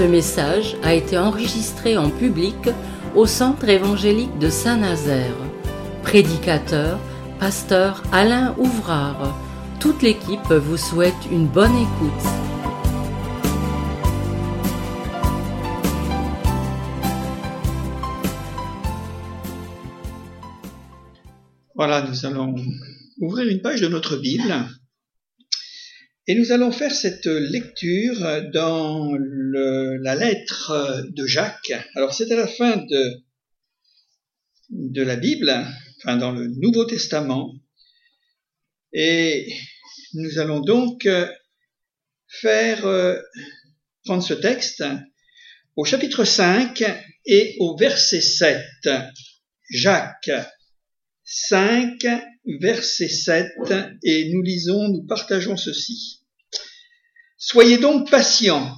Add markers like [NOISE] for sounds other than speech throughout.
Ce message a été enregistré en public au Centre évangélique de Saint-Nazaire. Prédicateur, pasteur Alain Ouvrard. Toute l'équipe vous souhaite une bonne écoute. Voilà, nous allons ouvrir une page de notre Bible et nous allons faire cette lecture dans la lettre de Jacques. Alors c'est à la fin de, de la Bible, enfin dans le Nouveau Testament, et nous allons donc faire prendre ce texte au chapitre 5 et au verset 7. Jacques 5, verset 7, et nous lisons, nous partageons ceci. Soyez donc patients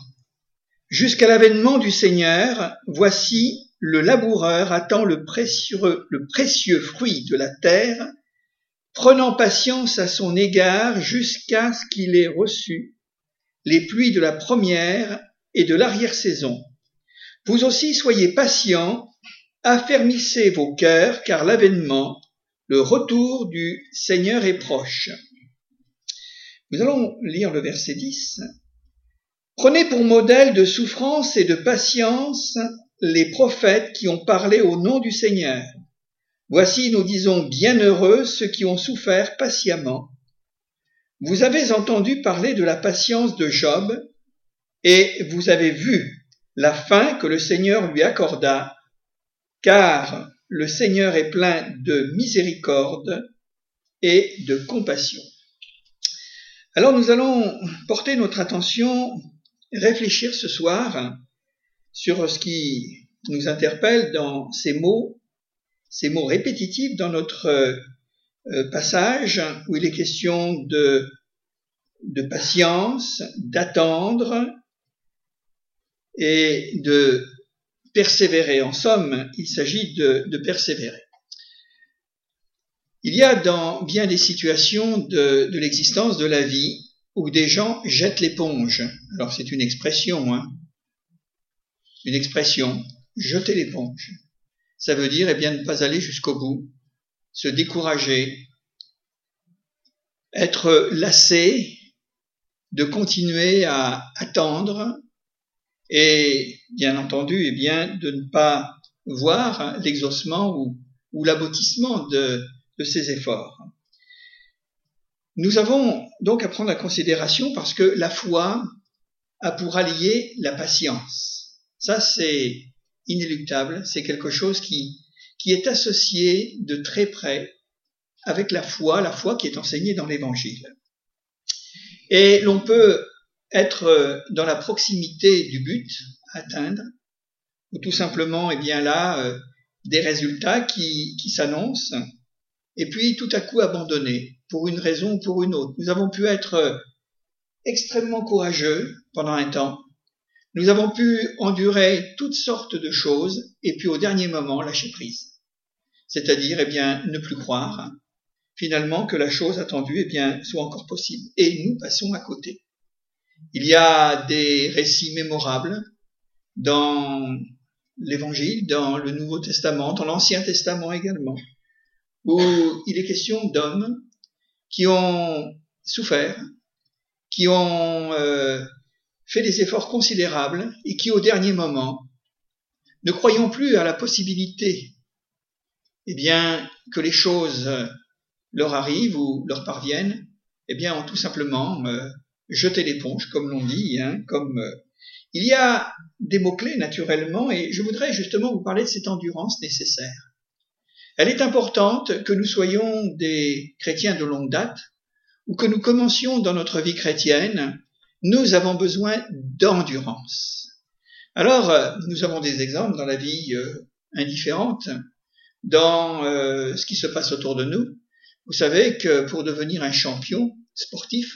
jusqu'à l'avènement du Seigneur. Voici le laboureur attend le précieux, fruit de la terre, prenant patience à son égard jusqu'à ce qu'il ait reçu les pluies de la première et de l'arrière-saison. Vous aussi soyez patients, affermissez vos cœurs, car l'avènement, le retour du Seigneur est proche. Nous allons lire le verset 10. Prenez pour modèle de souffrance et de patience les prophètes qui ont parlé au nom du Seigneur. Voici, nous disons, bienheureux ceux qui ont souffert patiemment. Vous avez entendu parler de la patience de Job, et vous avez vu la fin que le Seigneur lui accorda, car le Seigneur est plein de miséricorde et de compassion. Alors nous allons porter notre attention, réfléchir ce soir sur ce qui nous interpelle dans ces mots, ces mots répétitifs dans notre euh, passage où il est question de, patience, d'attendre et de persévérer. En somme, il s'agit de persévérer. Il y a dans bien des situations de, de l'existence de la vie où des gens jettent l'éponge. Alors c'est une expression, hein. Une expression, jeter l'éponge. Ça veut dire, eh bien, ne pas aller jusqu'au bout, se décourager, être lassé de continuer à attendre et, bien entendu, eh bien, de ne pas voir l'exaucement ou, ou l'aboutissement de, de ses efforts. Nous avons donc à prendre en considération parce que la foi a pour allié la patience. Ça, c'est inéluctable, c'est quelque chose qui, qui est associé de très près avec la foi, la foi qui est enseignée dans l'Évangile. Et l'on peut être dans la proximité du but à atteindre, ou tout simplement, eh bien là, euh, des résultats qui, qui s'annoncent, et puis tout à coup abandonné pour une raison ou pour une autre. Nous avons pu être euh, extrêmement courageux pendant un temps. Nous avons pu endurer toutes sortes de choses et puis au dernier moment lâcher prise. C'est-à-dire, eh bien, ne plus croire finalement que la chose attendue, eh bien, soit encore possible. Et nous passons à côté. Il y a des récits mémorables dans l'Évangile, dans le Nouveau Testament, dans l'Ancien Testament également, où il est question d'hommes qui ont souffert, qui ont euh, fait des efforts considérables et qui, au dernier moment, ne croyant plus à la possibilité, eh bien, que les choses leur arrivent ou leur parviennent, eh bien, ont tout simplement euh, jeté l'éponge, comme l'on dit, hein, comme euh, il y a des mots-clés naturellement, et je voudrais justement vous parler de cette endurance nécessaire. Elle est importante que nous soyons des chrétiens de longue date ou que nous commencions dans notre vie chrétienne, nous avons besoin d'endurance. Alors, euh, nous avons des exemples dans la vie euh, indifférente, dans euh, ce qui se passe autour de nous. Vous savez que pour devenir un champion sportif,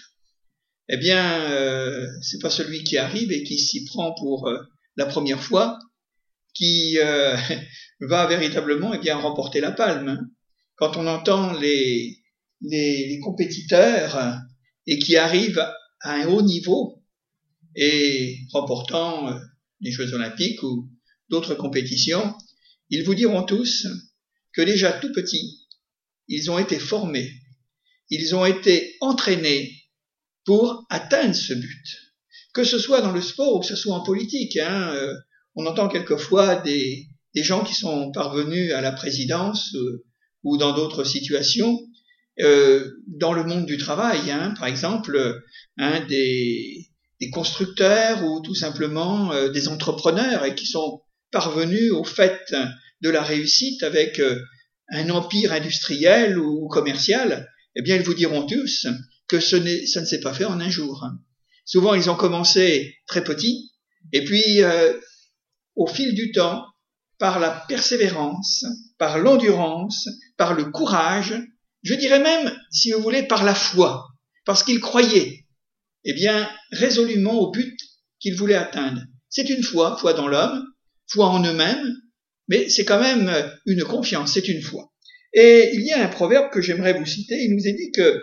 eh bien, euh, c'est pas celui qui arrive et qui s'y prend pour la première fois qui [LAUGHS] va véritablement eh bien remporter la palme. Quand on entend les, les, les compétiteurs et qui arrivent à un haut niveau et remportant euh, les Jeux olympiques ou d'autres compétitions, ils vous diront tous que déjà tout petits, ils ont été formés, ils ont été entraînés pour atteindre ce but. Que ce soit dans le sport ou que ce soit en politique, hein, euh, on entend quelquefois des, gens qui sont parvenus à la présidence euh, ou dans d'autres situations, euh, dans le monde du travail, hein, par exemple, des, constructeurs ou tout simplement euh, des entrepreneurs et qui sont parvenus au fait de la réussite avec un empire industriel ou commercial, eh bien, ils vous diront tous que ça ne s'est pas fait en un jour. Souvent, ils ont commencé très petits, et puis, au fil du temps, par la persévérance, par l'endurance, par le courage, je dirais même, si vous voulez, par la foi, parce qu'ils croyaient, eh bien, résolument au but qu'ils voulaient atteindre. C'est une foi, foi dans l'homme, foi en eux-mêmes, mais c'est quand même une confiance, c'est une foi. Et il y a un proverbe que j'aimerais vous citer, il nous est dit que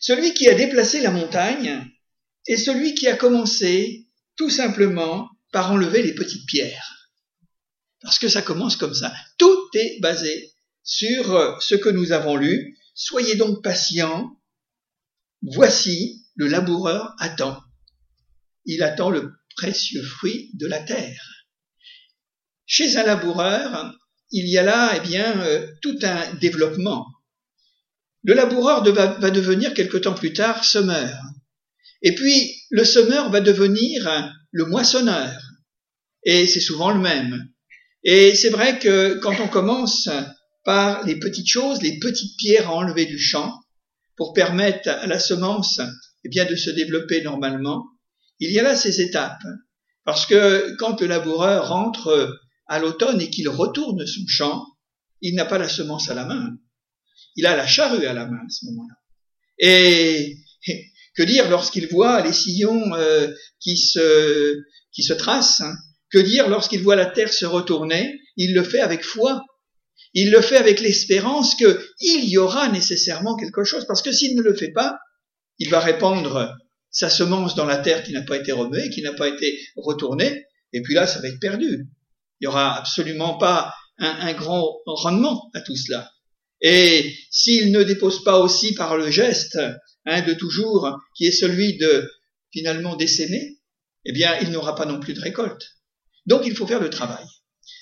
celui qui a déplacé la montagne est celui qui a commencé tout simplement par enlever les petites pierres. Parce que ça commence comme ça. Tout est basé sur ce que nous avons lu. Soyez donc patients. Voici, le laboureur attend. Il attend le précieux fruit de la terre. Chez un laboureur, il y a là eh bien, euh, tout un développement. Le laboureur va, devenir quelque temps plus tard semeur. Et puis, le semeur va devenir le moissonneur. Et c'est souvent le même. Et c'est vrai que quand on commence par les petites choses, les petites pierres à enlever du champ, pour permettre à la semence eh bien, de se développer normalement, il y a là ces étapes. Parce que quand le laboureur rentre à l'automne et qu'il retourne son champ, il n'a pas la semence à la main. Il a la charrue à la main à ce moment-là. Et que dire lorsqu'il voit les sillons euh, qui se qui se tracent hein? Que dire lorsqu'il voit la terre se retourner? Il le fait avec foi. Il le fait avec l'espérance qu'il y aura nécessairement quelque chose, parce que s'il ne le fait pas, il va répandre sa semence dans la terre qui n'a pas été remuée, qui n'a pas été retournée, et puis là, ça va être perdu. Il n'y aura absolument pas un, grand rendement à tout cela. Et s'il ne dépose pas aussi par le geste hein, de toujours, qui est celui de finalement décémer, eh bien, il n'aura pas non plus de récolte. Donc, il faut faire le travail.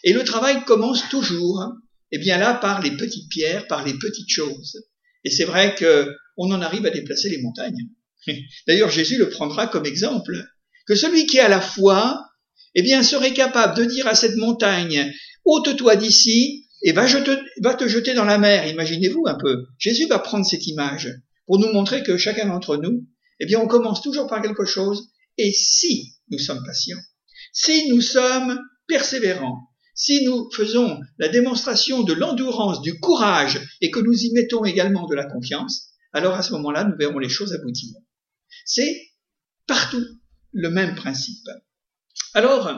Et le travail commence toujours, eh bien là, par les petites pierres, par les petites choses. Et c'est vrai que on en arrive à déplacer les montagnes. [LAUGHS] D'ailleurs, Jésus le prendra comme exemple que celui qui a la foi eh bien, serait capable de dire à cette montagne, ôte-toi d'ici et va te jeter dans la mer. Imaginez-vous un peu. Jésus va prendre cette image pour nous montrer que chacun d'entre nous, eh bien, on commence toujours par quelque chose. Et si nous sommes patients, si nous sommes persévérants, si nous faisons la démonstration de l'endurance, du courage et que nous y mettons également de la confiance, alors à ce moment-là, nous verrons les choses aboutir. C'est partout le même principe. Alors,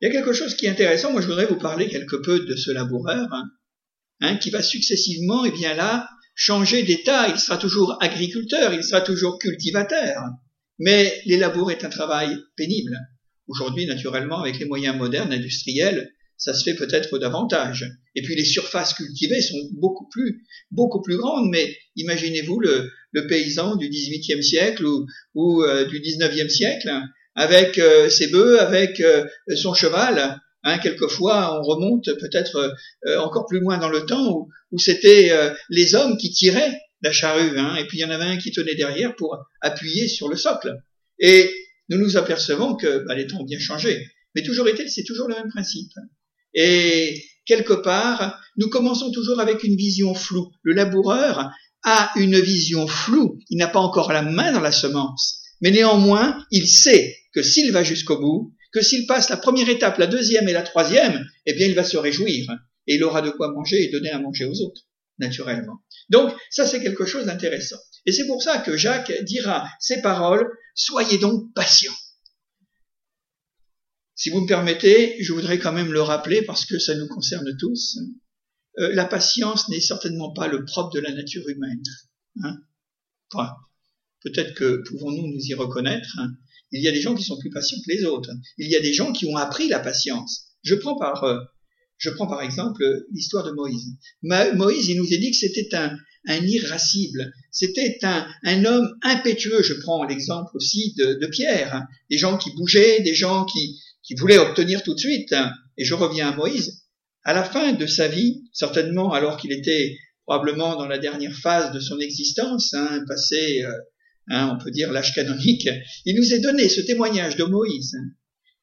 il y a quelque chose qui est intéressant. Moi, je voudrais vous parler quelque peu de ce laboureur, hein, hein, qui va successivement, et eh bien là, changer d'état. Il sera toujours agriculteur, il sera toujours cultivateur. Mais les labours est un travail pénible. Aujourd'hui, naturellement, avec les moyens modernes, industriels, ça se fait peut-être davantage. Et puis les surfaces cultivées sont beaucoup plus, beaucoup plus grandes. Mais imaginez-vous le, le paysan du XVIIIe siècle ou, ou euh, du XIXe siècle avec euh, ses bœufs, avec euh, son cheval. Hein, quelquefois, on remonte peut-être euh, encore plus loin dans le temps où, c'était les hommes qui tiraient la charrue, hein, et puis il y en avait un qui tenait derrière pour appuyer sur le socle. Et nous nous apercevons que bah, les temps ont bien changé. Mais toujours est-il, c'est toujours le même principe. Et quelque part, nous commençons toujours avec une vision floue. Le laboureur a une vision floue. Il n'a pas encore la main dans la semence. Mais néanmoins, il sait que s'il va jusqu'au bout, que s'il passe la première étape, la deuxième et la troisième, eh bien, il va se réjouir et il aura de quoi manger et donner à manger aux autres, naturellement. Donc, ça, c'est quelque chose d'intéressant. Et c'est pour ça que Jacques dira ces paroles, soyez donc patients. Si vous me permettez, je voudrais quand même le rappeler parce que ça nous concerne tous. Euh, la patience n'est certainement pas le propre de la nature humaine. Hein peut-être que pouvons-nous nous y reconnaître, hein. Il y a des gens qui sont plus patients que les autres. Il y a des gens qui ont appris la patience. Je prends par, euh, je prends par exemple l'histoire de Moïse. Moïse, il nous est dit que c'était un, irascible, c'était un, homme impétueux. Je prends l'exemple aussi de, Pierre, hein. des gens qui bougeaient, des gens qui, qui voulaient obtenir tout de suite. Hein. Et je reviens à Moïse. À la fin de sa vie, certainement alors qu'il était probablement dans la dernière phase de son existence, hein, passé, euh, hein, on peut dire l'âge canonique, il nous est donné ce témoignage de Moïse,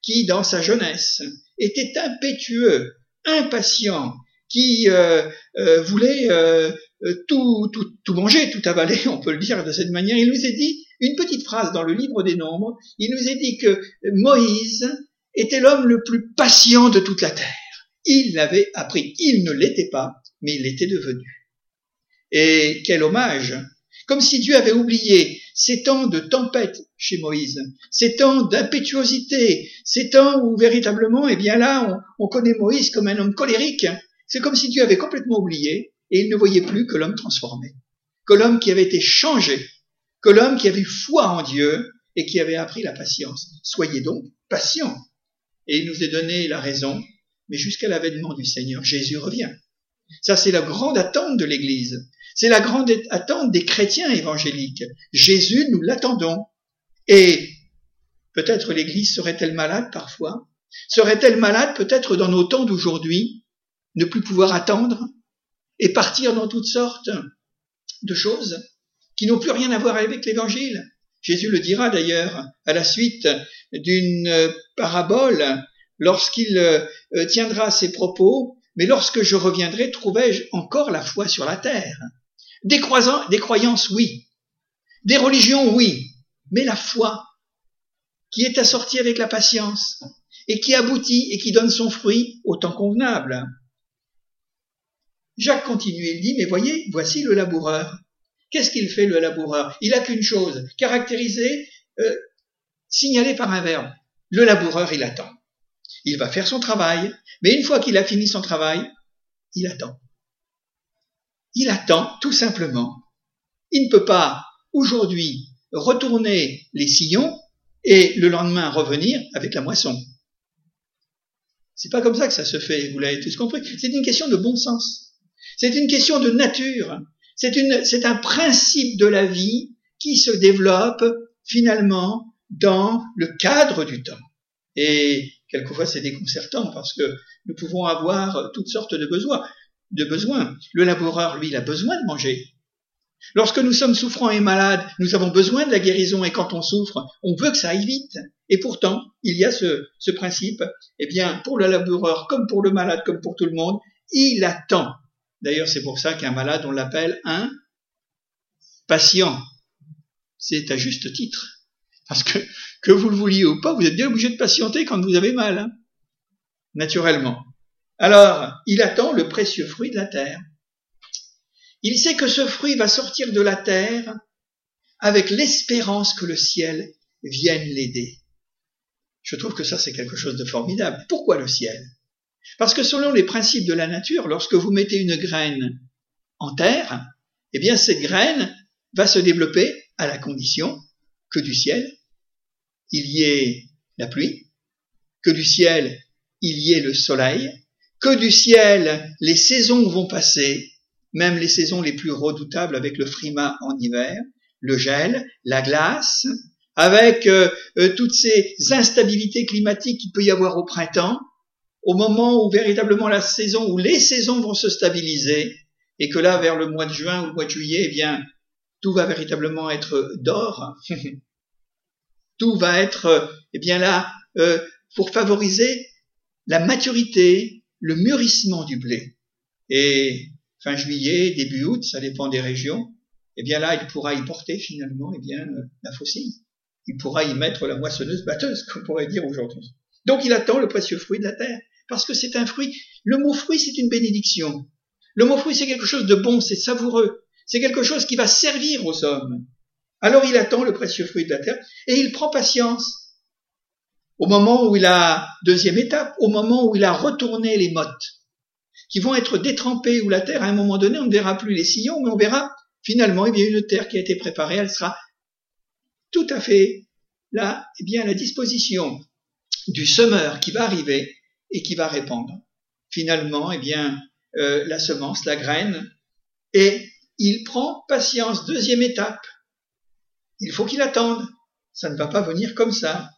qui dans sa jeunesse était impétueux, impatient, qui euh, euh, voulait tout, tout, tout manger, tout avaler, [LAUGHS] on peut le dire de cette manière. Il nous a dit une petite phrase dans le livre des Nombres. Il nous a dit que Moïse était l'homme le plus patient de toute la terre. Il l'avait appris. Il ne l'était pas, mais il l'était devenu. Et quel hommage Comme si Dieu avait oublié ces temps de tempête chez Moïse, ces temps d'impétuosité, ces temps où véritablement, eh bien là, on, on connaît Moïse comme un homme colérique. C'est comme si Dieu avait complètement oublié et il ne voyait plus que l'homme transformé, que l'homme qui avait été changé, que l'homme qui avait foi en Dieu et qui avait appris la patience. Soyez donc patients. Et il nous a donné la raison, mais jusqu'à l'avènement du Seigneur, Jésus revient. Ça, c'est la grande attente de l'Église. C'est la grande attente des chrétiens évangéliques. Jésus, nous l'attendons. Et peut-être l'Église serait-elle malade parfois? Serait-elle malade peut-être dans nos temps d'aujourd'hui Ne plus pouvoir attendre et partir dans toutes sortes de choses qui n'ont plus rien à voir avec l'Évangile? Jésus le dira d'ailleurs à la suite d'une parabole lorsqu'il euh, tiendra ses propos, mais lorsque je reviendrai, trouverai-je encore la foi sur la terre? Des, des croyances, oui. Des religions, oui. Mais la foi, qui est assortie avec la patience, et qui aboutit et qui donne son fruit au temps convenable. Jacques continue, il dit, mais voyez, voici le laboureur. Qu'est-ce qu'il fait le laboureur? Il a qu'une chose, caractérisée, euh, signalée par un verbe. Le laboureur, il attend. Il va faire son travail, mais une fois qu'il a fini son travail, il attend. Il attend tout simplement. Il ne peut pas aujourd'hui retourner les sillons et le lendemain revenir avec la moisson. C'est pas comme ça que ça se fait, vous l'avez tous compris. C'est une question de bon sens. C'est une question de nature. C'est un principe de la vie qui se développe finalement dans le cadre du temps. Et quelquefois c'est déconcertant parce que nous pouvons avoir toutes sortes de besoins de besoin. Le laboureur, lui, il a besoin de manger. Lorsque nous sommes souffrants et malades, nous avons besoin de la guérison et quand on souffre, on veut que ça aille vite. Et pourtant, il y a ce, principe, eh bien, pour le laboureur, comme pour le malade, comme pour tout le monde, il attend. D'ailleurs, c'est pour ça qu'un malade, on l'appelle un patient. C'est à juste titre. Parce que, que vous le vouliez ou pas, vous êtes bien obligé de patienter quand vous avez mal. Hein Naturellement. Alors, il attend le précieux fruit de la terre. Il sait que ce fruit va sortir de la terre avec l'espérance que le ciel vienne l'aider. Je trouve que ça, c'est quelque chose de formidable. Pourquoi le ciel? Parce que selon les principes de la nature, lorsque vous mettez une graine en terre, eh bien, cette graine va se développer à la condition que du ciel, il y ait la pluie, que du ciel, il y ait le soleil, que du ciel les saisons vont passer, même les saisons les plus redoutables avec le frima en hiver, le gel, la glace, avec euh, euh, toutes ces instabilités climatiques qu'il peut y avoir au printemps, au moment où véritablement la saison, où les saisons vont se stabiliser, et que là, vers le mois de juin ou le mois de juillet, eh bien, tout va véritablement être d'or. [LAUGHS] tout va être, eh bien là, euh, pour favoriser la maturité, le mûrissement du blé. Et fin juillet, début août, ça dépend des régions, eh bien là, il pourra y porter finalement eh bien, la faucille. Il pourra y mettre la moissonneuse batteuse, qu'on pourrait dire aujourd'hui. Donc il attend le précieux fruit de la terre, parce que c'est un fruit. Le mot fruit, c'est une bénédiction. Le mot fruit, c'est quelque chose de bon, c'est savoureux. C'est quelque chose qui va servir aux hommes. Alors il attend le précieux fruit de la terre et il prend patience au moment où il a, deuxième étape, au moment où il a retourné les mottes, qui vont être détrempées, où la terre, à un moment donné, on ne verra plus les sillons, mais on verra finalement, y a une terre qui a été préparée, elle sera tout à fait là, eh bien, la disposition du semeur qui va arriver et qui va répandre. Finalement, eh bien, euh, la semence, la graine, et il prend patience. Deuxième étape. Il faut qu'il attende. Ça ne va pas venir comme ça.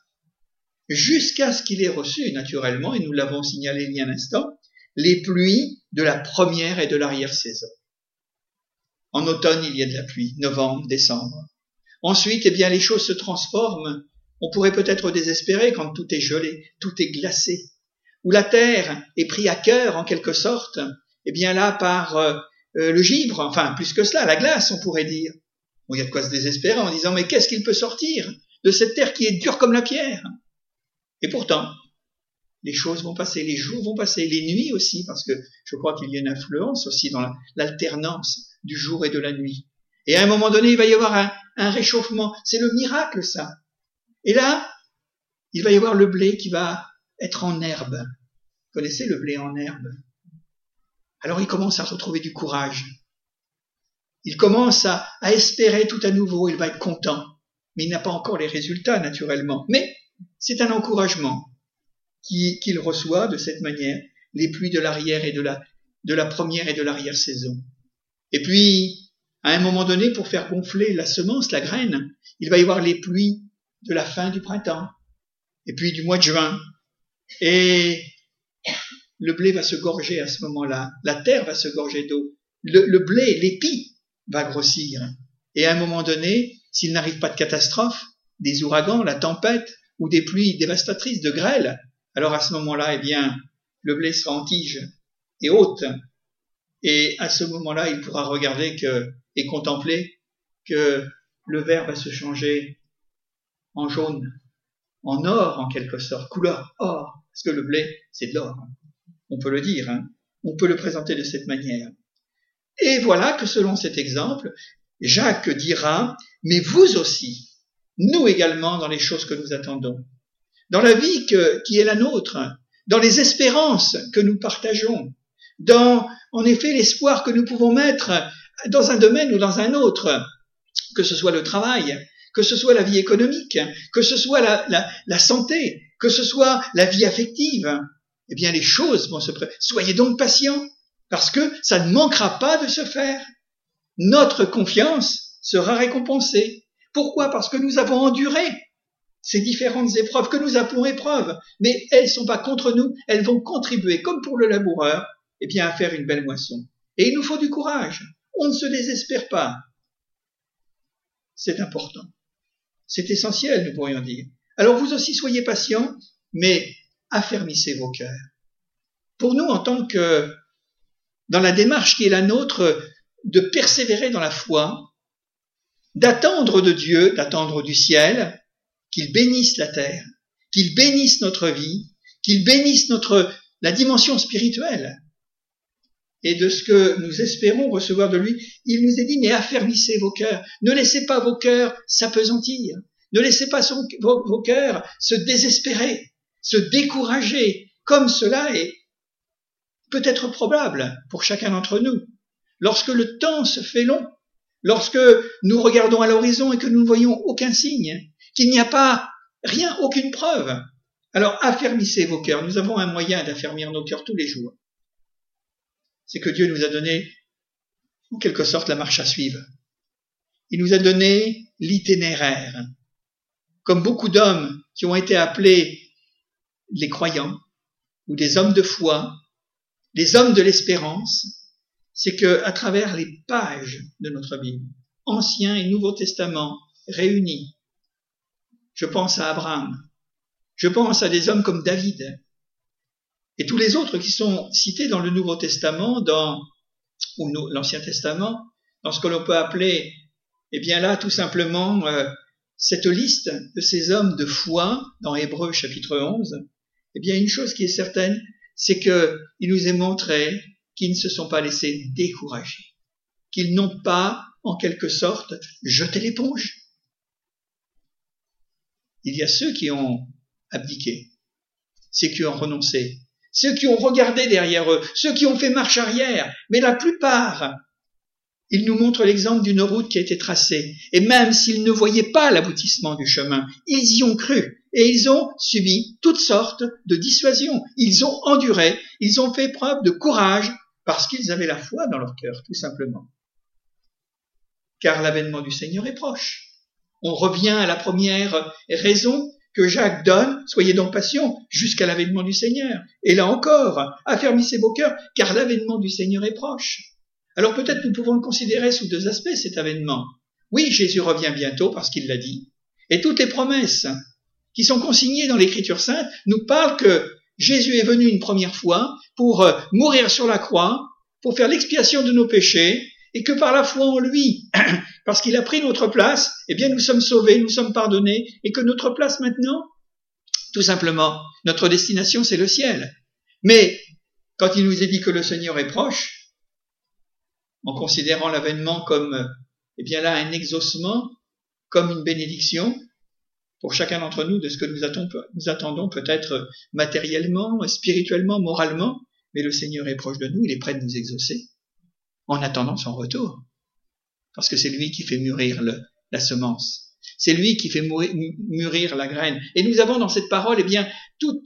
Jusqu'à ce qu'il ait reçu, naturellement, et nous l'avons signalé il y a un instant, les pluies de la première et de l'arrière-saison. En automne, il y a de la pluie, novembre, décembre. Ensuite, eh bien, les choses se transforment. On pourrait peut-être désespérer quand tout est gelé, tout est glacé, où la terre est prise à cœur en quelque sorte, eh bien là par euh, euh, le givre, enfin plus que cela, la glace, on pourrait dire. Bon, il y a de quoi se désespérer en disant mais qu'est-ce qu'il peut sortir de cette terre qui est dure comme la pierre? Et pourtant, les choses vont passer, les jours vont passer, les nuits aussi, parce que je crois qu'il y a une influence aussi dans l'alternance du jour et de la nuit. Et à un moment donné, il va y avoir un, réchauffement. C'est le miracle, ça. Et là, il va y avoir le blé qui va être en herbe. Vous connaissez le blé en herbe? Alors il commence à retrouver du courage. Il commence à, à espérer tout à nouveau, il va être content. Mais il n'a pas encore les résultats, naturellement. Mais c'est un encouragement qu'il reçoit de cette manière, les pluies de l'arrière et de la, première et de l'arrière saison. Et puis, à un moment donné, pour faire gonfler la semence, la graine, il va y avoir les pluies de la fin du printemps, et puis du mois de juin. Et le blé va se gorger à ce moment-là, la terre va se gorger d'eau, le, le blé, l'épi va grossir. Et à un moment donné, s'il n'arrive pas de catastrophe, des ouragans, la tempête, ou des pluies dévastatrices de grêle, alors à ce moment-là, eh bien, le blé sera en tige et haute. Et à ce moment-là, il pourra regarder et contempler que le vert va se changer en jaune, en or en quelque sorte, couleur or, parce que le blé, c'est de l'or. On peut le dire, hein. on peut le présenter de cette manière. Et voilà que selon cet exemple, Jacques dira, mais vous aussi, nous également dans les choses que nous attendons, dans la vie qui est la nôtre, dans les espérances que nous partageons, dans en effet l'espoir que nous pouvons mettre dans un domaine ou dans un autre, que ce soit le travail, que ce soit la vie économique, que ce soit la, la, santé, que ce soit la vie affective, eh bien les choses vont se préparer. Soyez donc patients, parce que ça ne manquera pas de se faire. Notre confiance sera récompensée. Pourquoi? Parce que nous avons enduré ces différentes épreuves que nous appelons épreuves, mais elles ne sont pas contre nous, elles vont contribuer, comme pour le laboureur, eh bien, à faire une belle moisson. Et il nous faut du courage. On ne se désespère pas. C'est important. C'est essentiel, nous pourrions dire. Alors vous aussi soyez patients, mais affermissez vos cœurs. Pour nous, en tant que, dans la démarche qui est la nôtre, de persévérer dans la foi, d'attendre de Dieu, d'attendre du ciel, qu'il bénisse la terre, qu'il bénisse notre vie, qu'il bénisse notre, la dimension spirituelle. Et de ce que nous espérons recevoir de lui, il nous est dit, mais affermissez vos cœurs, ne laissez pas vos cœurs s'apesantir, ne laissez pas vos, vos cœurs se désespérer, se décourager, comme cela est peut-être probable pour chacun d'entre nous. Lorsque le temps se fait long, lorsque nous regardons à l'horizon et que nous ne voyons aucun signe, qu'il n'y a pas rien, aucune preuve. Alors affermissez vos cœurs. Nous avons un moyen d'affermir nos cœurs tous les jours. C'est que Dieu nous a donné, en quelque sorte, la marche à suivre. Il nous a donné l'itinéraire. Comme beaucoup d'hommes qui ont été appelés les croyants, ou des hommes de foi, les hommes de l'espérance, c'est que à travers les pages de notre Bible, Ancien et Nouveau Testament réunis, je pense à Abraham. Je pense à des hommes comme David. Et tous les autres qui sont cités dans le Nouveau Testament, dans l'Ancien Testament, dans ce que l'on peut appeler, eh bien là, tout simplement, euh, cette liste de ces hommes de foi dans Hébreu chapitre 11, eh bien, une chose qui est certaine, c'est que il nous est montré qu'ils ne se sont pas laissés décourager, qu'ils n'ont pas, en quelque sorte, jeté l'éponge, il y a ceux qui ont abdiqué, ceux qui ont renoncé, ceux qui ont regardé derrière eux, ceux qui ont fait marche arrière, mais la plupart, Il nous montre l'exemple d'une route qui a été tracée. Et même s'ils ne voyaient pas l'aboutissement du chemin, ils y ont cru. Et ils ont subi toutes sortes de dissuasions. Ils ont enduré. Ils ont fait preuve de courage parce qu'ils avaient la foi dans leur cœur, tout simplement. Car l'avènement du Seigneur est proche. On revient à la première raison que Jacques donne, soyez donc patients jusqu'à l'avènement du Seigneur. Et là encore, affermissez vos cœurs, car l'avènement du Seigneur est proche. Alors peut-être nous pouvons le considérer sous deux aspects, cet avènement. Oui, Jésus revient bientôt parce qu'il l'a dit. Et toutes les promesses qui sont consignées dans l'Écriture sainte nous parlent que Jésus est venu une première fois pour euh, mourir sur la croix, pour faire l'expiation de nos péchés, et que par la foi en lui, [CLEARS THROAT] parce qu'il a pris notre place, eh bien nous sommes sauvés, nous sommes pardonnés, et que notre place maintenant, tout simplement, notre destination c'est le ciel. Mais quand il nous est dit que le Seigneur est proche, en considérant l'avènement comme, eh bien là, un exaucement, comme une bénédiction, pour chacun d'entre nous de ce que nous attendons, peut-être matériellement, spirituellement, moralement, mais le Seigneur est proche de nous, il est prêt de nous exaucer en attendant son retour. Parce que c'est lui qui fait mûrir la semence. C'est lui qui fait mûrir la graine. Et nous avons dans cette parole, eh bien, tout,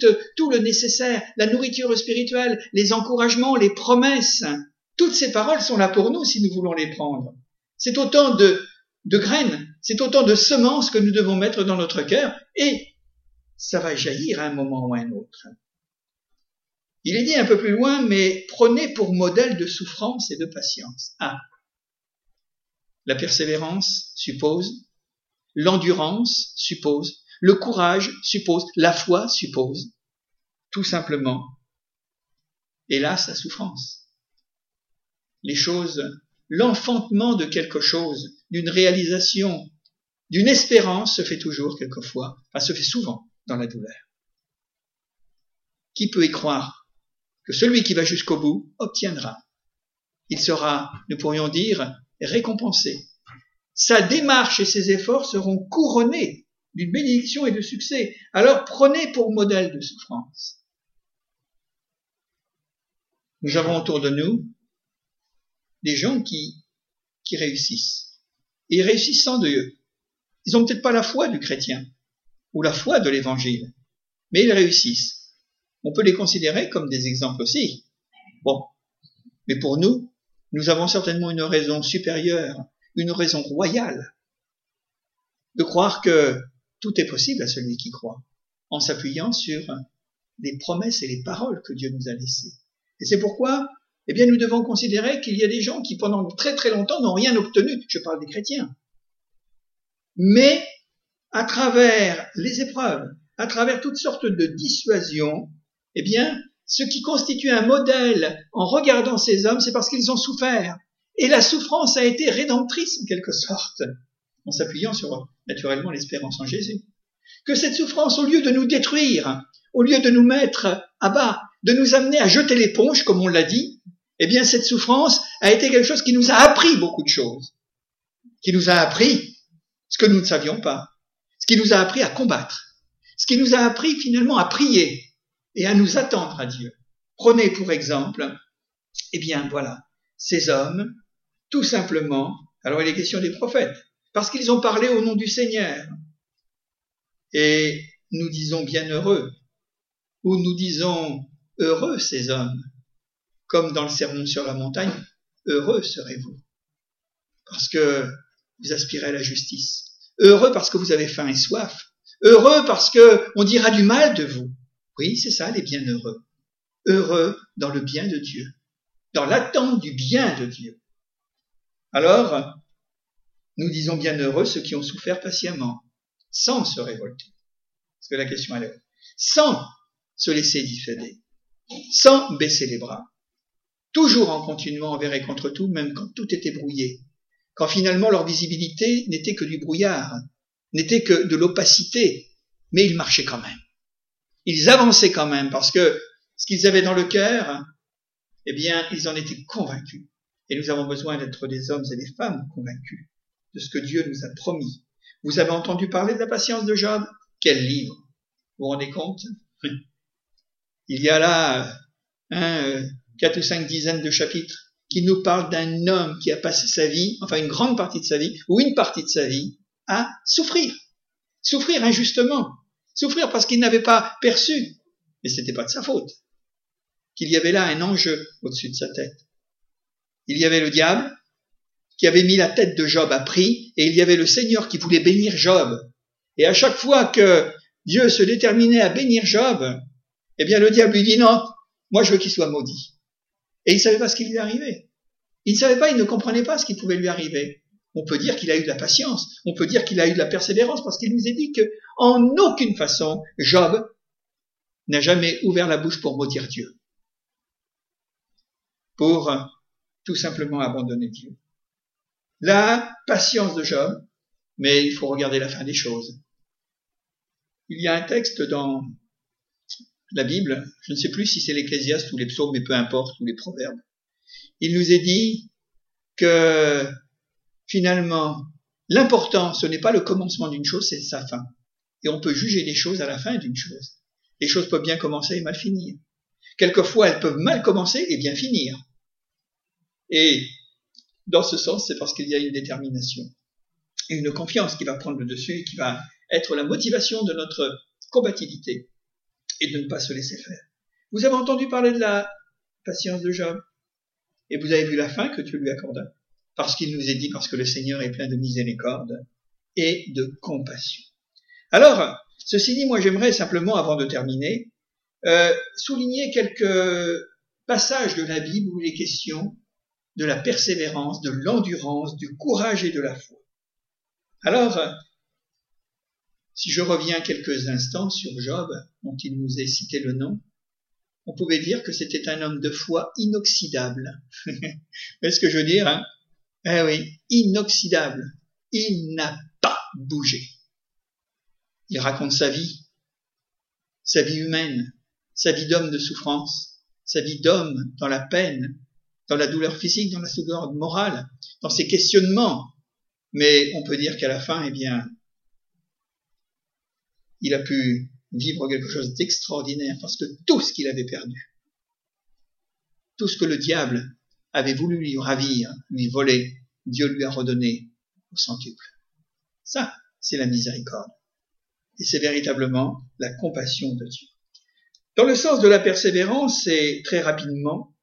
le nécessaire, la nourriture spirituelle, les encouragements, les promesses. Toutes ces paroles sont là pour nous si nous voulons les prendre. C'est autant de graines, c'est autant de semences que nous devons mettre dans notre cœur et ça va jaillir à un moment ou à un autre. Il est dit un peu plus loin, mais prenez pour modèle de souffrance et de patience. Ah. La persévérance suppose, l'endurance suppose, le courage suppose, la foi suppose, tout simplement, hélas, la souffrance. Les choses, l'enfantement de quelque chose, d'une réalisation, d'une espérance se fait toujours quelquefois, enfin se fait souvent dans la douleur. Qui peut y croire que celui qui va jusqu'au bout obtiendra? Il sera, nous pourrions dire, récompensé. Sa démarche et ses efforts seront couronnés d'une bénédiction et de succès. Alors prenez pour modèle de souffrance. Nous avons autour de nous des gens qui, réussissent. Et réussissant de eux. Ils n'ont peut-être pas la foi du chrétien ou la foi de l'évangile, mais ils réussissent on peut les considérer comme des exemples aussi. Bon. Mais pour nous, nous avons certainement une raison supérieure, une raison royale, de croire que tout est possible à celui qui croit, en s'appuyant sur les promesses et les paroles que Dieu nous a laissées. Et c'est pourquoi, eh bien, nous devons considérer qu'il y a des gens qui, pendant très très longtemps, n'ont rien obtenu. Je parle des chrétiens. Mais, à travers les épreuves, à travers toutes sortes de dissuasions, eh bien, ce qui constitue un modèle en regardant ces hommes, c'est parce qu'ils ont souffert. Et la souffrance a été rédemptrice en quelque sorte, en s'appuyant sur naturellement l'espérance en Jésus. Que cette souffrance, au lieu de nous détruire, au lieu de nous mettre à bas, de nous amener à jeter l'éponge, comme on l'a dit, eh bien cette souffrance a été quelque chose qui nous a appris beaucoup de choses, qui nous a appris ce que nous ne savions pas, ce qui nous a appris à combattre, ce qui nous a appris finalement à prier, et à nous attendre à Dieu. Prenez pour exemple, eh bien voilà, ces hommes, tout simplement, alors il est question des prophètes, parce qu'ils ont parlé au nom du Seigneur. Et nous disons bienheureux, ou nous disons heureux ces hommes, comme dans le sermon sur la montagne, heureux serez-vous, parce que vous aspirez à la justice, heureux parce que vous avez faim et soif, heureux parce que on dira du mal de vous, oui, c'est ça, les bienheureux. Heureux dans le bien de Dieu, dans l'attente du bien de Dieu. Alors, nous disons bienheureux ceux qui ont souffert patiemment, sans se révolter. Parce que la question est sans se laisser dissuader, sans baisser les bras, toujours en continuant envers et contre tout, même quand tout était brouillé, quand finalement leur visibilité n'était que du brouillard, n'était que de l'opacité, mais ils marchaient quand même. Ils avançaient quand même parce que ce qu'ils avaient dans le cœur, eh bien, ils en étaient convaincus. Et nous avons besoin d'être des hommes et des femmes convaincus de ce que Dieu nous a promis. Vous avez entendu parler de la patience de Job? Quel livre! Vous vous rendez compte? Il y a là un, quatre ou cinq dizaines de chapitres qu'il nous parle d'un homme qui a passé sa vie, enfin une grande partie de sa vie, ou une partie de sa vie, à souffrir. Souffrir injustement. Souffrir parce qu'il n'avait pas perçu, mais ce n'était pas de sa faute, qu'il y avait là un enjeu au-dessus de sa tête. Il y avait le diable qui avait mis la tête de Job à prix, et il y avait le Seigneur qui voulait bénir Job. Et à chaque fois que Dieu se déterminait à bénir Job, eh bien le diable lui dit non, moi je veux qu'il soit maudit. Et il ne savait pas ce qui lui arrivait. Il ne savait pas, il ne comprenait pas ce qui pouvait lui arriver. On peut dire qu'il a eu de la patience, on peut dire qu'il a eu de la persévérance, parce qu'il nous a dit que, en aucune façon, Job n'a jamais ouvert la bouche pour maudire Dieu. Pour tout simplement abandonner Dieu. La patience de Job, mais il faut regarder la fin des choses. Il y a un texte dans la Bible, je ne sais plus si c'est l'Ecclésiaste ou les psaumes, mais peu importe, ou les proverbes, il nous est dit que finalement, l'important, ce n'est pas le commencement d'une chose, c'est sa fin. Et on peut juger les choses à la fin d'une chose. Les choses peuvent bien commencer et mal finir. Quelquefois, elles peuvent mal commencer et bien finir. Et dans ce sens, c'est parce qu'il y a une détermination et une confiance qui va prendre le dessus et qui va être la motivation de notre combativité et de ne pas se laisser faire. Vous avez entendu parler de la patience de Job? Et vous avez vu la fin que Dieu lui accorda parce qu'il nous est dit parce que le Seigneur est plein de miséricorde et de compassion. Alors, ceci dit, moi j'aimerais simplement, avant de terminer, euh, souligner quelques passages de la Bible où il est question de la persévérance, de l'endurance, du courage et de la foi. Alors, si je reviens quelques instants sur Job, dont il nous est cité le nom, on pouvait dire que c'était un homme de foi inoxydable. [LAUGHS] est ce que je veux dire hein? Eh oui, inoxydable. Il n'a pas bougé. Il raconte sa vie, sa vie humaine, sa vie d'homme de souffrance, sa vie d'homme dans la peine, dans la douleur physique, dans la douleur morale, dans ses questionnements. Mais on peut dire qu'à la fin, eh bien, il a pu vivre quelque chose d'extraordinaire parce que tout ce qu'il avait perdu, tout ce que le diable avait voulu lui ravir, lui voler, Dieu lui a redonné au centuple. Ça, c'est la miséricorde. Et c'est véritablement la compassion de Dieu. Dans le sens de la persévérance, c'est très rapidement,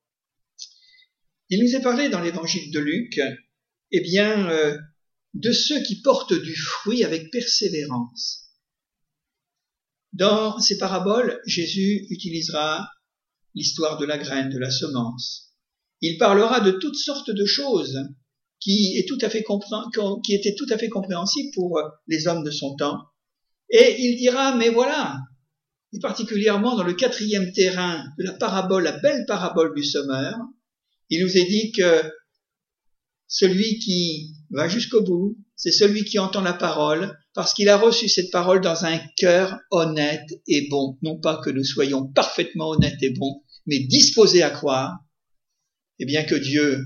il nous est parlé dans l'évangile de Luc, eh bien, euh, de ceux qui portent du fruit avec persévérance. Dans ces paraboles, Jésus utilisera l'histoire de la graine, de la semence. Il parlera de toutes sortes de choses qui, étaient tout à fait compréhensibles pour les hommes de son temps. Et il dira, mais voilà, et particulièrement dans le quatrième terrain de la parabole, la belle parabole du sommeur, il nous est dit que celui qui va jusqu'au bout, c'est celui qui entend la parole, parce qu'il a reçu cette parole dans un cœur honnête et bon. Non pas que nous soyons parfaitement honnêtes et bons, mais disposés à croire, et bien que Dieu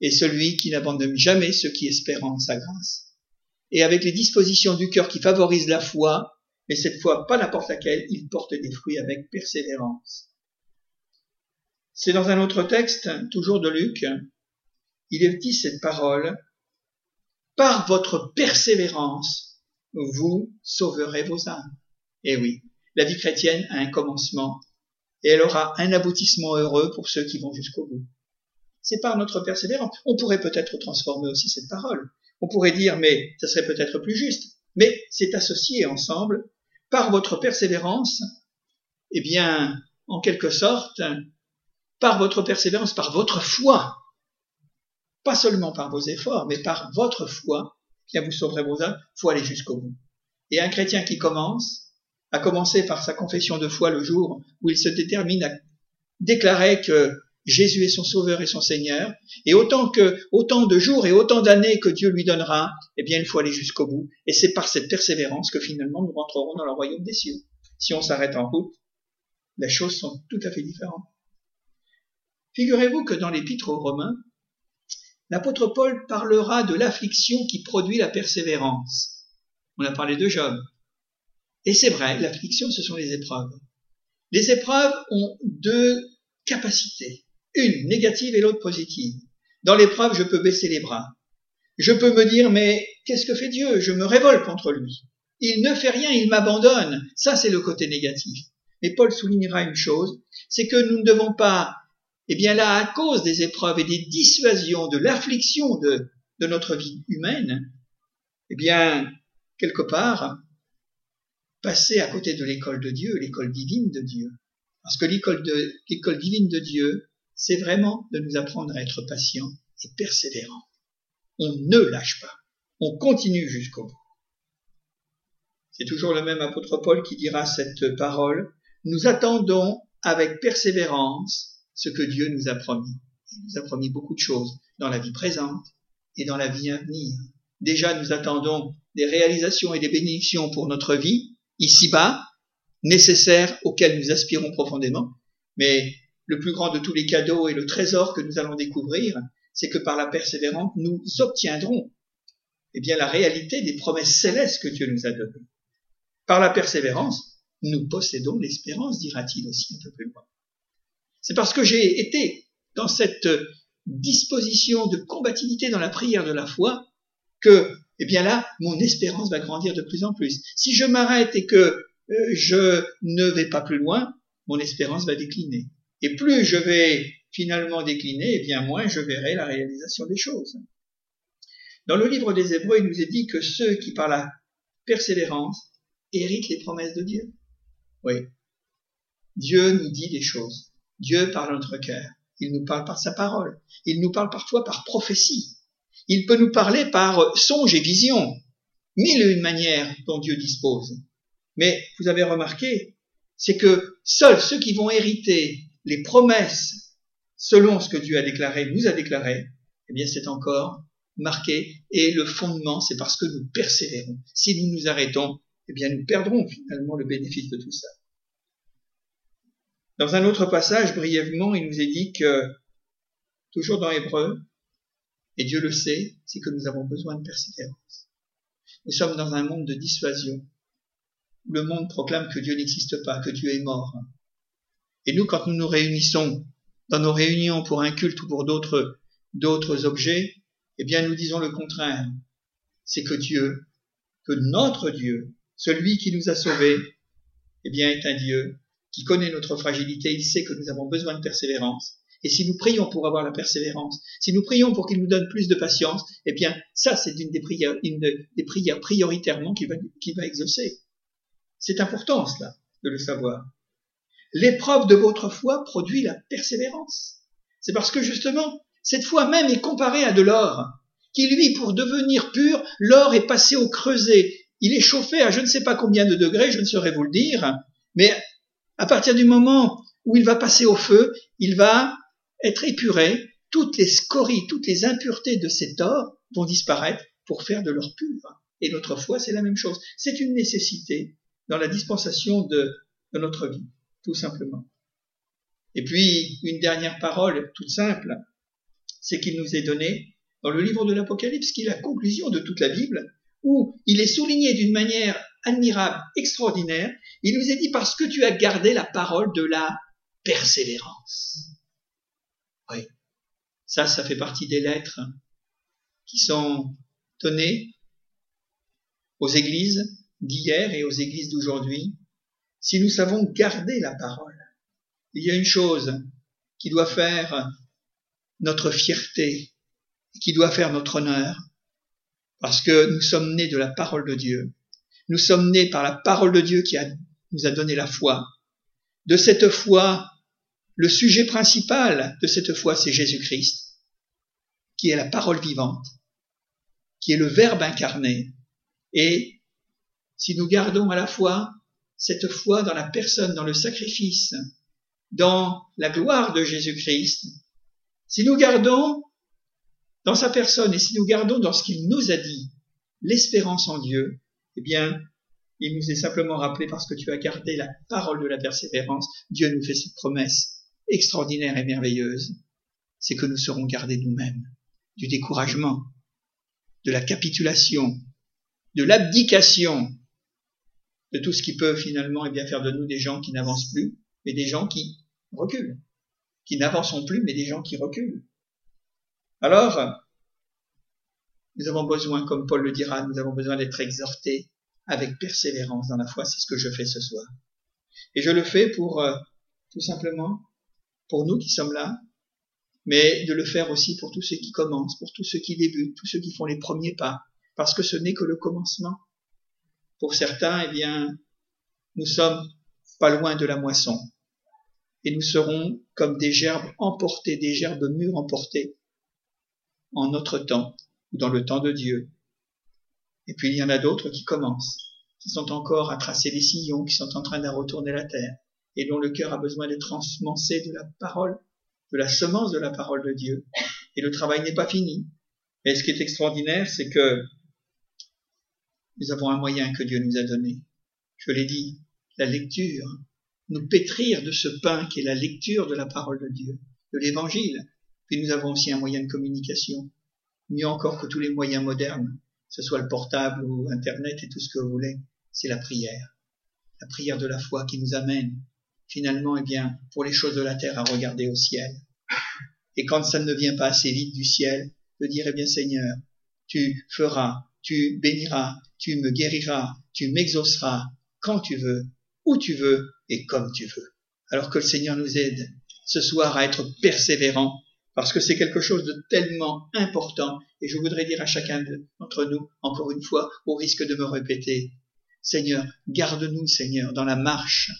est celui qui n'abandonne jamais ceux qui espèrent en sa grâce. Et avec les dispositions du cœur qui favorisent la foi, mais cette fois pas n'importe laquelle, il porte des fruits avec persévérance. C'est dans un autre texte, toujours de Luc, il est dit cette parole, par votre persévérance, vous sauverez vos âmes. Eh oui, la vie chrétienne a un commencement et elle aura un aboutissement heureux pour ceux qui vont jusqu'au bout. C'est par notre persévérance. On pourrait peut-être transformer aussi cette parole. On pourrait dire, mais ça serait peut-être plus juste. Mais c'est associé ensemble par votre persévérance, eh bien, en quelque sorte, par votre persévérance, par votre foi, pas seulement par vos efforts, mais par votre foi, bien vous sauverez vos âmes, faut aller jusqu'au bout. Et un chrétien qui commence, a commencé par sa confession de foi le jour où il se détermine à déclarer que Jésus est son sauveur et son Seigneur, et autant que, autant de jours et autant d'années que Dieu lui donnera, eh bien, il faut aller jusqu'au bout. Et c'est par cette persévérance que finalement nous rentrerons dans le royaume des cieux. Si on s'arrête en route, les choses sont tout à fait différentes. Figurez-vous que dans l'épître aux Romains, l'apôtre Paul parlera de l'affliction qui produit la persévérance. On a parlé de Job. Et c'est vrai, l'affliction, ce sont les épreuves. Les épreuves ont deux capacités. une négative et l'autre positive. Dans l'épreuve, je peux baisser les bras. Je peux me dire, mais qu'est-ce que fait Dieu? Je me révolte contre lui. Il ne fait rien, il m'abandonne. Ça, c'est le côté négatif. Mais Paul soulignera une chose, c'est que nous ne devons pas, eh bien là, à cause des épreuves et des dissuasions, de l'affliction de, notre vie humaine, eh bien, quelque part, passer à côté de l'école de Dieu, l'école divine de Dieu. Parce que l'école l'école divine de Dieu, c'est vraiment de nous apprendre à être patients et persévérants. On ne lâche pas. On continue jusqu'au bout. C'est toujours le même apôtre Paul qui dira cette parole. Nous attendons avec persévérance ce que Dieu nous a promis. Il nous a promis beaucoup de choses dans la vie présente et dans la vie à venir. Déjà, nous attendons des réalisations et des bénédictions pour notre vie, ici-bas, nécessaires auxquelles nous aspirons profondément. Mais le plus grand de tous les cadeaux et le trésor que nous allons découvrir, c'est que par la persévérance, nous obtiendrons eh bien, la réalité des promesses célestes que Dieu nous a données. Par la persévérance, nous possédons l'espérance, dira-t-il aussi un peu plus loin. C'est parce que j'ai été dans cette disposition de combativité dans la prière de la foi que, eh bien là, mon espérance va grandir de plus en plus. Si je m'arrête et que euh, je ne vais pas plus loin, mon espérance va décliner. Et plus je vais finalement décliner, eh bien moins je verrai la réalisation des choses. Dans le livre des Hébreux, il nous est dit que ceux qui, par la persévérance, hérite les promesses de Dieu. Oui. Dieu nous dit des choses. Dieu parle notre cœur. Il nous parle par sa parole. Il nous parle parfois par prophétie. Il peut nous parler par songe et vision. Mille et une manières dont Dieu dispose. Mais vous avez remarqué, c'est que seuls ceux qui vont hériter les promesses selon ce que Dieu a déclaré, nous a déclaré, eh bien c'est encore marqué et le fondement, c'est parce que nous persévérons. Si nous nous arrêtons, eh bien nous perdrons finalement le bénéfice de tout ça. Dans un autre passage, brièvement, il nous est dit que, toujours dans Hébreu, et Dieu le sait, c'est que nous avons besoin de persévérance. Nous sommes dans un monde de dissuasion, où le monde proclame que Dieu n'existe pas, que Dieu est mort. Et nous, quand nous nous réunissons dans nos réunions pour un culte ou pour d'autres, d'autres objets, eh bien, nous disons le contraire. C'est que Dieu, que notre Dieu, celui qui nous a sauvés, eh bien, est un Dieu qui connaît notre fragilité, il sait que nous avons besoin de persévérance. Et si nous prions pour avoir la persévérance, si nous prions pour qu'il nous donne plus de patience, eh bien, ça, c'est une des prières, une des prières prioritairement qu'il va, va exaucer. C'est important, cela, de le savoir. L'épreuve de votre foi produit la persévérance. C'est parce que, justement, cette foi même est comparée à de l'or, qui lui, pour devenir pur, l'or est passé au creuset, il est chauffé à je ne sais pas combien de degrés, je ne saurais vous le dire, mais à partir du moment où il va passer au feu, il va être épuré, toutes les scories, toutes les impuretés de cet or vont disparaître pour faire de l'or pur. Et notre foi, c'est la même chose. C'est une nécessité dans la dispensation de, notre vie, tout simplement. Et puis, une dernière parole toute simple, c'est qu'il nous est donné dans le livre de l'Apocalypse, qui est la conclusion de toute la Bible, où il est souligné d'une manière admirable, extraordinaire. Il nous est dit parce que tu as gardé la parole de la persévérance. Oui, ça, ça fait partie des lettres qui sont données aux églises d'hier et aux églises d'aujourd'hui. Si nous savons garder la parole, il y a une chose qui doit faire notre fierté, qui doit faire notre honneur, parce que nous sommes nés de la parole de Dieu. Nous sommes nés par la parole de Dieu qui nous a donné la foi. De cette foi, le sujet principal de cette foi, c'est Jésus-Christ, qui est la parole vivante, qui est le Verbe incarné. Et si nous gardons à la fois cette foi dans la personne, dans le sacrifice, dans la gloire de Jésus-Christ, si nous gardons dans sa personne, et si nous gardons dans ce qu'il nous a dit l'espérance en Dieu, eh bien, il nous est simplement rappelé parce que tu as gardé la parole de la persévérance, Dieu nous fait cette promesse extraordinaire et merveilleuse, c'est que nous serons gardés nous-mêmes du découragement, de la capitulation, de l'abdication, de tout ce qui peut finalement eh bien, faire de nous des gens qui n'avancent plus, mais des gens qui reculent, qui n'avançons plus, mais des gens qui reculent. Alors, nous avons besoin, comme Paul le dira, nous avons besoin d'être exhortés avec persévérance dans la foi. C'est ce que je fais ce soir. Et je le fais pour, euh, tout simplement, pour nous qui sommes là, mais de le faire aussi pour tous ceux qui commencent, pour tous ceux qui débutent, tous ceux qui font les premiers pas, parce que ce n'est que le commencement. Pour certains, eh bien, nous sommes pas loin de la moisson, et nous serons comme des gerbes emportées, des gerbes mûres emportées en notre temps, ou dans le temps de Dieu. Et puis il y en a d'autres qui commencent, qui sont encore à tracer les sillons, qui sont en train de retourner la terre, et dont le cœur a besoin d'être ensemencé de la parole, de la semence de la parole de Dieu. Et le travail n'est pas fini. Mais ce qui est extraordinaire, c'est que nous avons un moyen que Dieu nous a donné. Je l'ai dit, la lecture, nous pétrir de ce pain qui est la lecture de la parole de Dieu, de l'évangile. Puis nous avons aussi un moyen de communication, mieux encore que tous les moyens modernes, ce soit le portable ou Internet et tout ce que vous voulez, c'est la prière. La prière de la foi qui nous amène finalement, eh bien, pour les choses de la terre, à regarder au ciel. Et quand ça ne vient pas assez vite du ciel, de dire, eh bien, Seigneur, tu feras, tu béniras, tu me guériras, tu m'exauceras quand tu veux, où tu veux et comme tu veux. Alors que le Seigneur nous aide ce soir à être persévérants, parce que c'est quelque chose de tellement important, et je voudrais dire à chacun d'entre nous, encore une fois, au risque de me répéter, Seigneur, garde-nous, Seigneur, dans la marche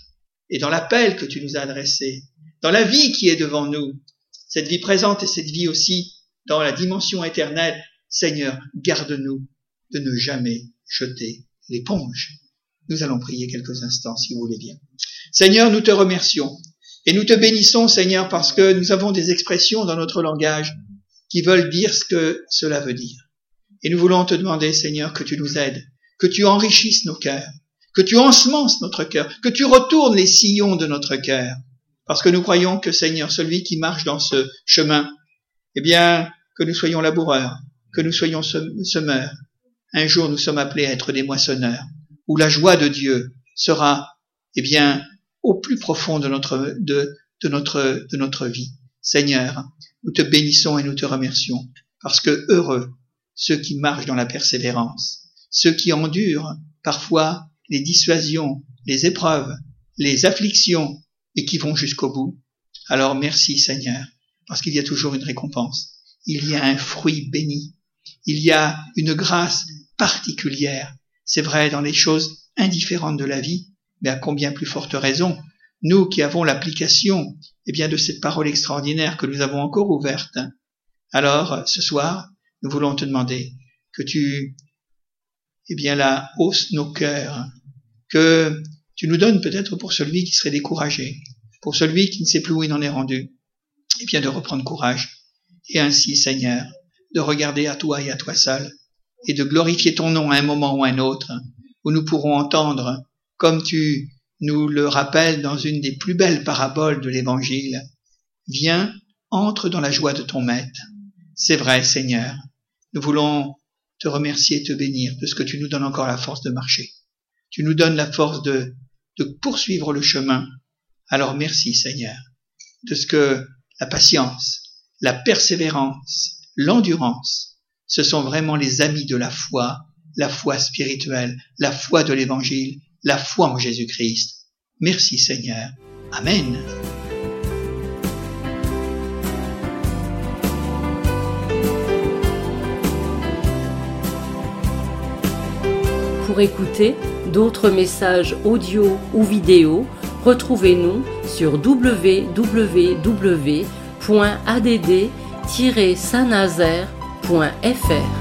et dans l'appel que tu nous as adressé, dans la vie qui est devant nous, cette vie présente et cette vie aussi dans la dimension éternelle, Seigneur, garde-nous de ne jamais jeter l'éponge. Nous allons prier quelques instants, si vous voulez bien. Seigneur, nous te remercions et nous te bénissons, Seigneur, parce que nous avons des expressions dans notre langage qui veulent dire ce que cela veut dire. Et nous voulons te demander, Seigneur, que tu nous aides, que tu enrichisses nos cœurs, que tu ensemences notre cœur, que tu retournes les sillons de notre cœur. Parce que nous croyons que Seigneur, celui qui marche dans ce chemin, eh bien, que nous soyons laboureurs, que nous soyons semeurs. Un jour, nous sommes appelés à être des moissonneurs, où la joie de Dieu sera, eh bien, au plus profond de notre, de, de notre, de notre vie. Seigneur, nous te bénissons et nous te remercions, parce que heureux ceux qui marchent dans la persévérance, ceux qui endurent parfois les dissuasions, les épreuves, les afflictions, et qui vont jusqu'au bout. Alors merci Seigneur, parce qu'il y a toujours une récompense. Il y a un fruit béni. Il y a une grâce particulière. C'est vrai dans les choses indifférentes de la vie, mais à combien plus forte raison, nous qui avons l'application, eh bien, de cette parole extraordinaire que nous avons encore ouverte. Alors, ce soir, nous voulons te demander que tu, eh bien, la hausse nos cœurs, que tu nous donnes peut-être pour celui qui serait découragé, pour celui qui ne sait plus où il en est rendu, et bien de reprendre courage, et ainsi, Seigneur, de regarder à toi et à toi seul, et de glorifier ton nom à un moment ou à un autre, où nous pourrons entendre, comme tu nous le rappelles dans une des plus belles paraboles de l'Évangile, Viens, entre dans la joie de ton maître. C'est vrai, Seigneur, nous voulons te remercier et te bénir de ce que tu nous donnes encore la force de marcher. Tu nous donnes la force de, de poursuivre le chemin. Alors merci Seigneur de ce que la patience, la persévérance, l'endurance, ce sont vraiment les amis de la foi, la foi spirituelle, la foi de l'évangile, la foi en Jésus-Christ. Merci Seigneur. Amen. Pour écouter d'autres messages audio ou vidéo, retrouvez-nous sur www.add-saint-nazaire.fr.